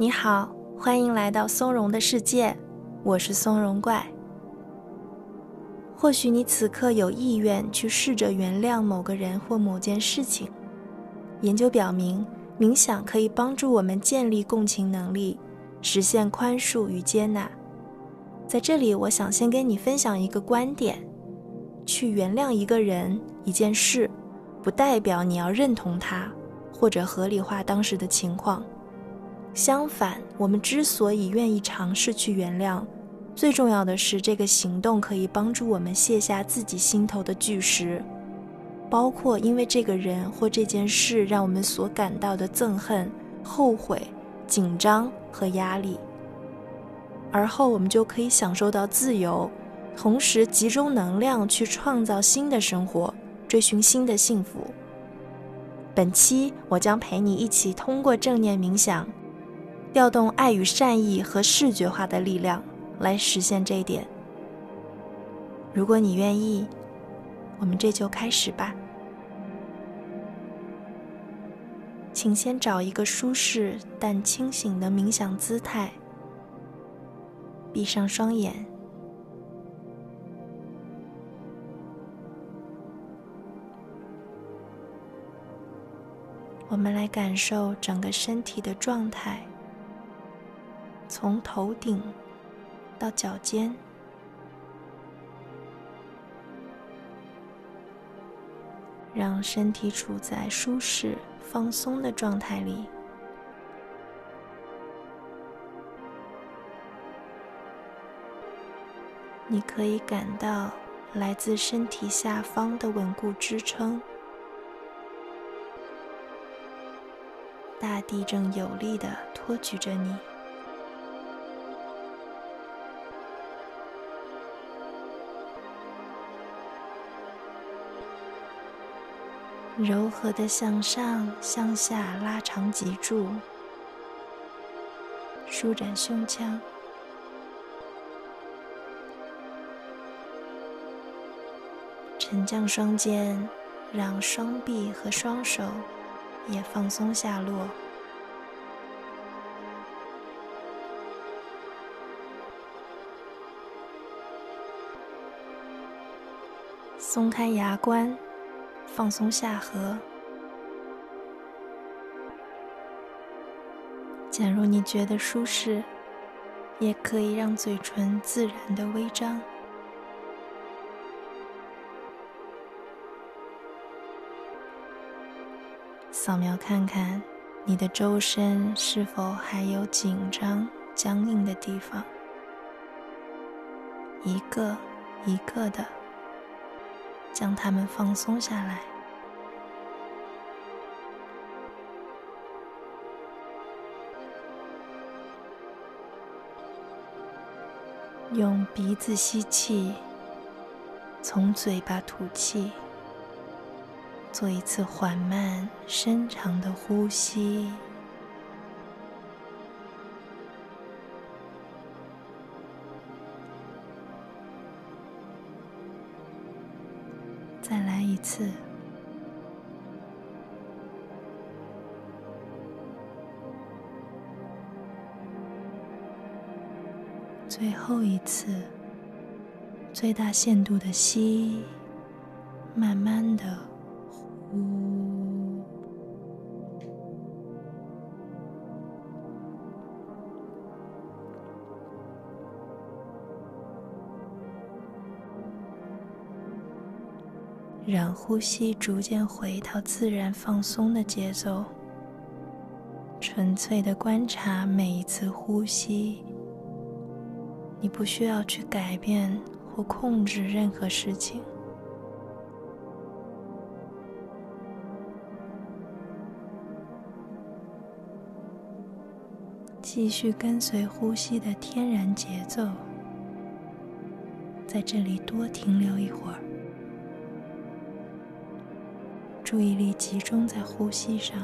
你好，欢迎来到松茸的世界，我是松茸怪。或许你此刻有意愿去试着原谅某个人或某件事情。研究表明，冥想可以帮助我们建立共情能力，实现宽恕与接纳。在这里，我想先跟你分享一个观点：去原谅一个人、一件事，不代表你要认同他。或者合理化当时的情况。相反，我们之所以愿意尝试去原谅，最重要的是这个行动可以帮助我们卸下自己心头的巨石，包括因为这个人或这件事让我们所感到的憎恨、后悔、紧张和压力。而后，我们就可以享受到自由，同时集中能量去创造新的生活，追寻新的幸福。本期我将陪你一起通过正念冥想，调动爱与善意和视觉化的力量，来实现这一点。如果你愿意，我们这就开始吧。请先找一个舒适但清醒的冥想姿态，闭上双眼。我们来感受整个身体的状态，从头顶到脚尖，让身体处在舒适、放松的状态里。你可以感到来自身体下方的稳固支撑。大地正有力的托举着你，柔和的向上、向下拉长脊柱，舒展胸腔，沉降双肩，让双臂和双手。也放松下落，松开牙关，放松下颌。假如你觉得舒适，也可以让嘴唇自然的微张。扫描看看，你的周身是否还有紧张、僵硬的地方？一个一个的将它们放松下来。用鼻子吸气，从嘴巴吐气。做一次缓慢、深长的呼吸，再来一次，最后一次，最大限度的吸，慢慢的呼。让呼吸逐渐回到自然放松的节奏，纯粹的观察每一次呼吸。你不需要去改变或控制任何事情。继续跟随呼吸的天然节奏，在这里多停留一会儿，注意力集中在呼吸上。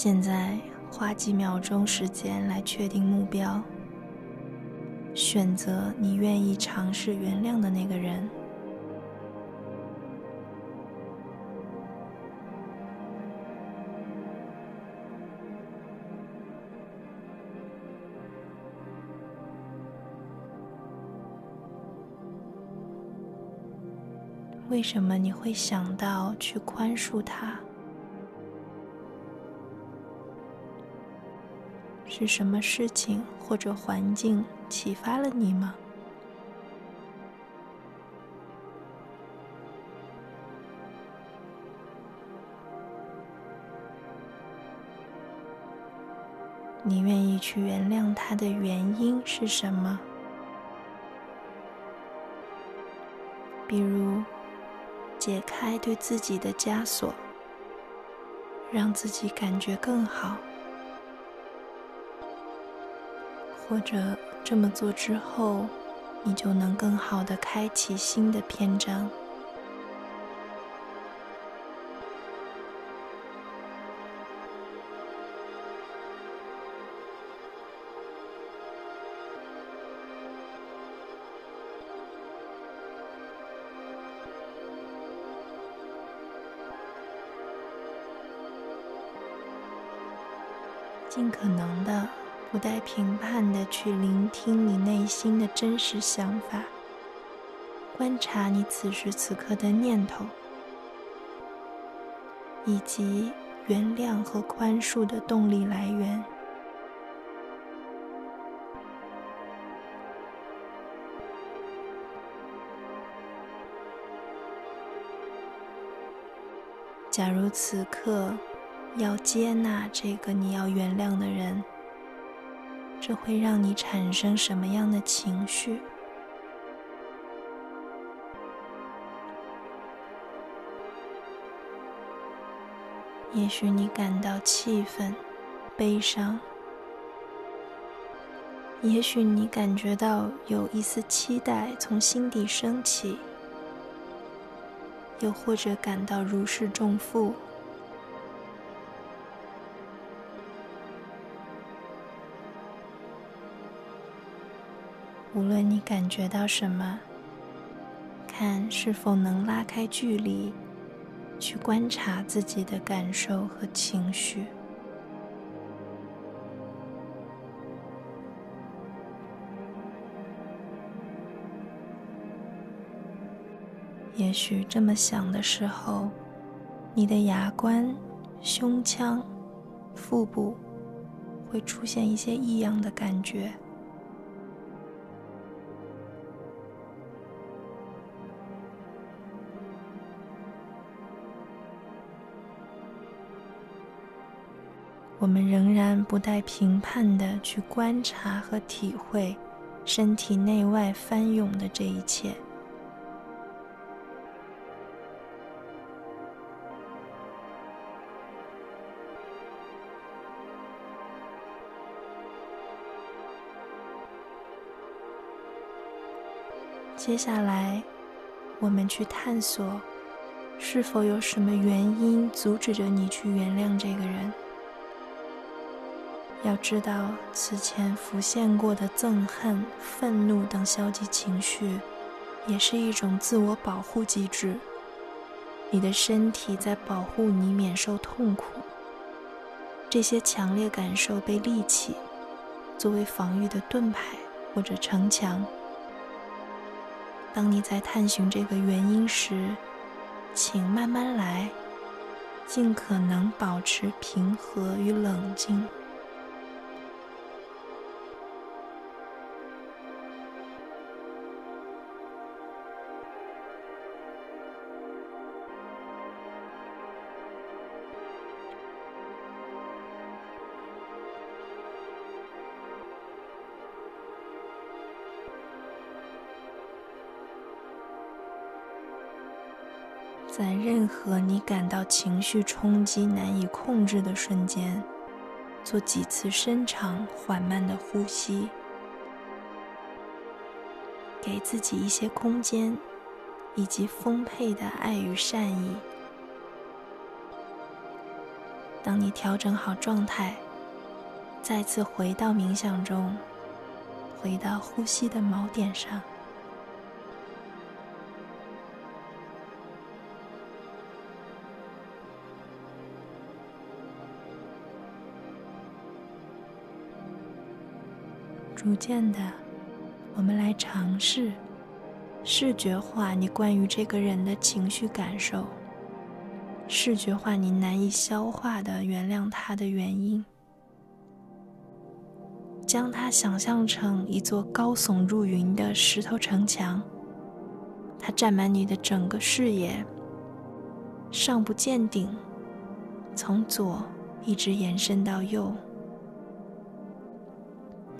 现在花几秒钟时间来确定目标选择你愿意尝试原谅的那个人。为什么你会想到去宽恕他？是什么事情或者环境启发了你吗？你愿意去原谅他的原因是什么？比如，解开对自己的枷锁，让自己感觉更好。或者这么做之后，你就能更好的开启新的篇章。尽可能的。不带评判的去聆听你内心的真实想法，观察你此时此刻的念头，以及原谅和宽恕的动力来源。假如此刻要接纳这个你要原谅的人。这会让你产生什么样的情绪？也许你感到气愤、悲伤；也许你感觉到有一丝期待从心底升起；又或者感到如释重负。无论你感觉到什么，看是否能拉开距离，去观察自己的感受和情绪。也许这么想的时候，你的牙关、胸腔、腹部会出现一些异样的感觉。我们仍然不带评判的去观察和体会身体内外翻涌的这一切。接下来，我们去探索，是否有什么原因阻止着你去原谅这个人。要知道，此前浮现过的憎恨、愤怒等消极情绪，也是一种自我保护机制。你的身体在保护你免受痛苦。这些强烈感受被立起，作为防御的盾牌或者城墙。当你在探寻这个原因时，请慢慢来，尽可能保持平和与冷静。任何你感到情绪冲击难以控制的瞬间，做几次深长缓慢的呼吸，给自己一些空间，以及丰沛的爱与善意。当你调整好状态，再次回到冥想中，回到呼吸的锚点上。逐渐的，我们来尝试视觉化你关于这个人的情绪感受，视觉化你难以消化的原谅他的原因，将它想象成一座高耸入云的石头城墙，它占满你的整个视野，上不见顶，从左一直延伸到右，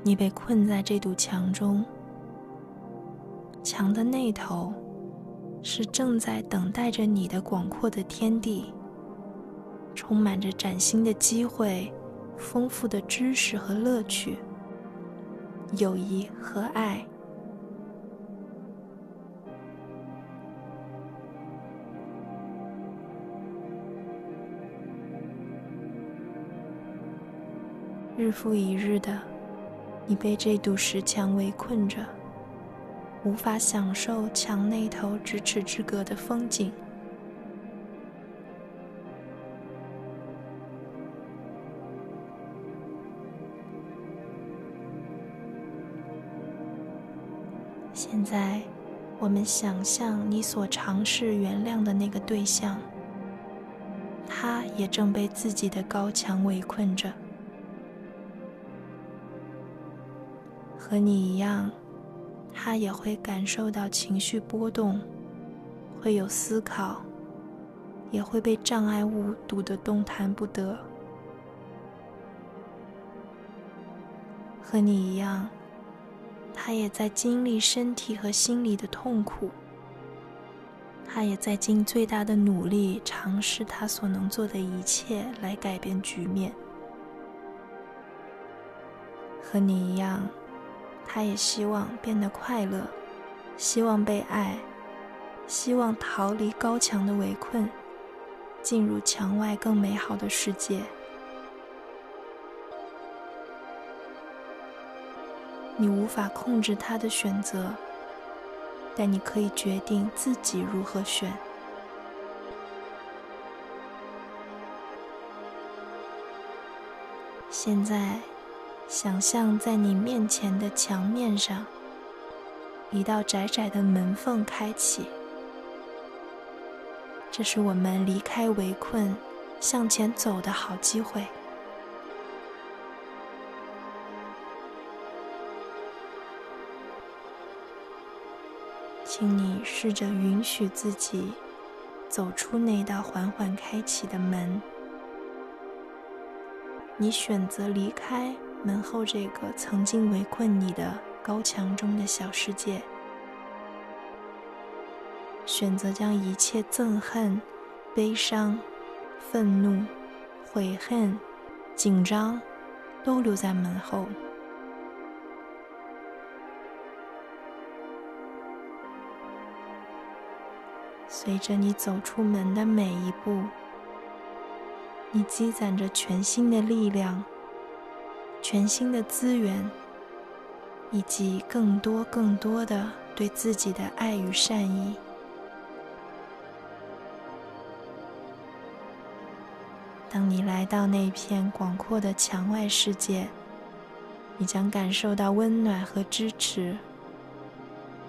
你被困在这堵墙中。墙的那头，是正在等待着你的广阔的天地，充满着崭新的机会、丰富的知识和乐趣、友谊和爱。日复一日的，你被这堵石墙围困着。无法享受墙那头咫尺之隔的风景。现在，我们想象你所尝试原谅的那个对象，他也正被自己的高墙围困着，和你一样。他也会感受到情绪波动，会有思考，也会被障碍物堵得动弹不得。和你一样，他也在经历身体和心理的痛苦，他也在尽最大的努力尝试他所能做的一切来改变局面。和你一样。他也希望变得快乐，希望被爱，希望逃离高墙的围困，进入墙外更美好的世界。你无法控制他的选择，但你可以决定自己如何选。现在。想象在你面前的墙面上，一道窄窄的门缝开启。这是我们离开围困、向前走的好机会。请你试着允许自己走出那道缓缓开启的门。你选择离开。门后这个曾经围困你的高墙中的小世界，选择将一切憎恨、悲伤、愤怒、悔恨、紧张都留在门后。随着你走出门的每一步，你积攒着全新的力量。全新的资源，以及更多更多的对自己的爱与善意。当你来到那片广阔的墙外世界，你将感受到温暖和支持。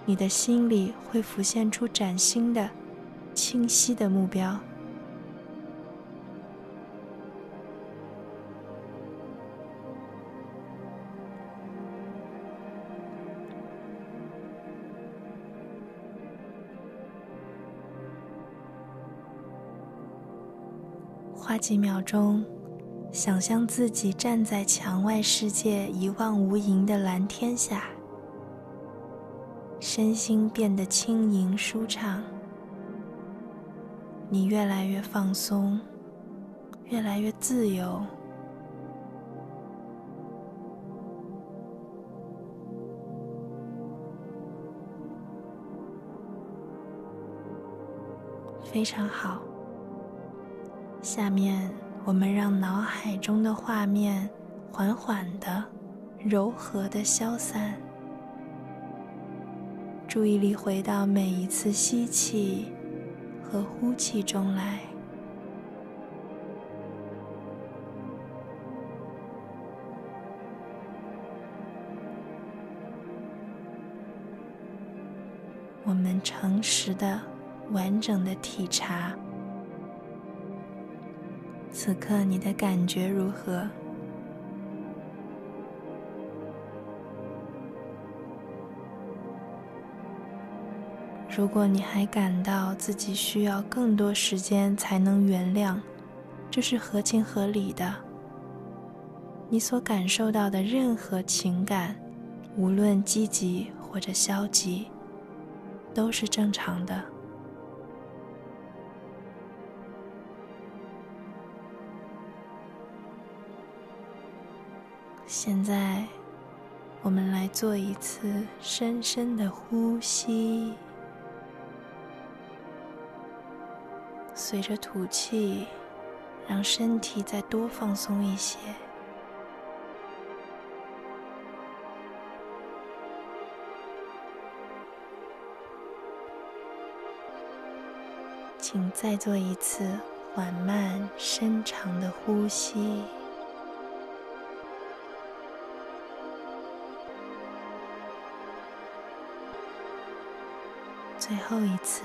你的心里会浮现出崭新的、清晰的目标。花几秒钟，想象自己站在墙外世界一望无垠的蓝天下，身心变得轻盈舒畅。你越来越放松，越来越自由，非常好。下面，我们让脑海中的画面缓缓的、柔和的消散，注意力回到每一次吸气和呼气中来。我们诚实的、完整的体察，此刻你的感觉如何？如果你还感到自己需要更多时间才能原谅，这是合情合理的。你所感受到的任何情感，无论积极或者消极，都是正常的。现在，我们来做一次深深的呼吸。随着吐气，让身体再多放松一些。请再做一次缓慢、深长的呼吸。最后一次。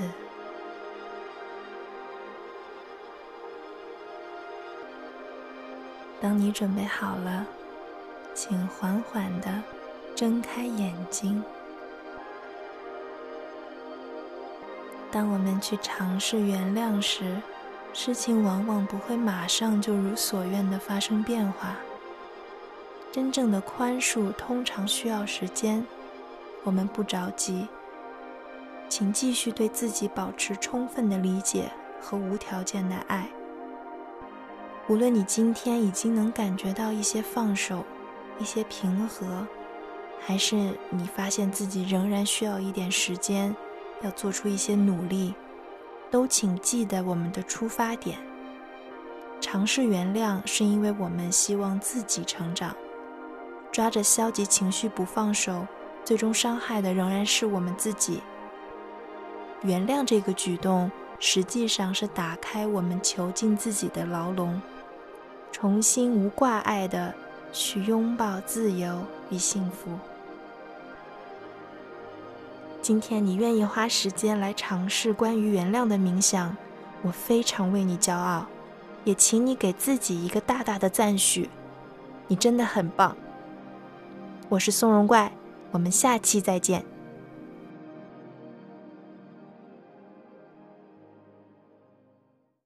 当你准备好了，请缓缓的睁开眼睛。当我们去尝试原谅时，事情往往不会马上就如所愿的发生变化。真正的宽恕通常需要时间，我们不着急。请继续对自己保持充分的理解和无条件的爱。无论你今天已经能感觉到一些放手、一些平和，还是你发现自己仍然需要一点时间，要做出一些努力，都请记得我们的出发点。尝试原谅，是因为我们希望自己成长。抓着消极情绪不放手，最终伤害的仍然是我们自己。原谅这个举动，实际上是打开我们囚禁自己的牢笼。重新无挂碍的去拥抱自由与幸福。今天你愿意花时间来尝试关于原谅的冥想，我非常为你骄傲，也请你给自己一个大大的赞许，你真的很棒。我是松茸怪，我们下期再见。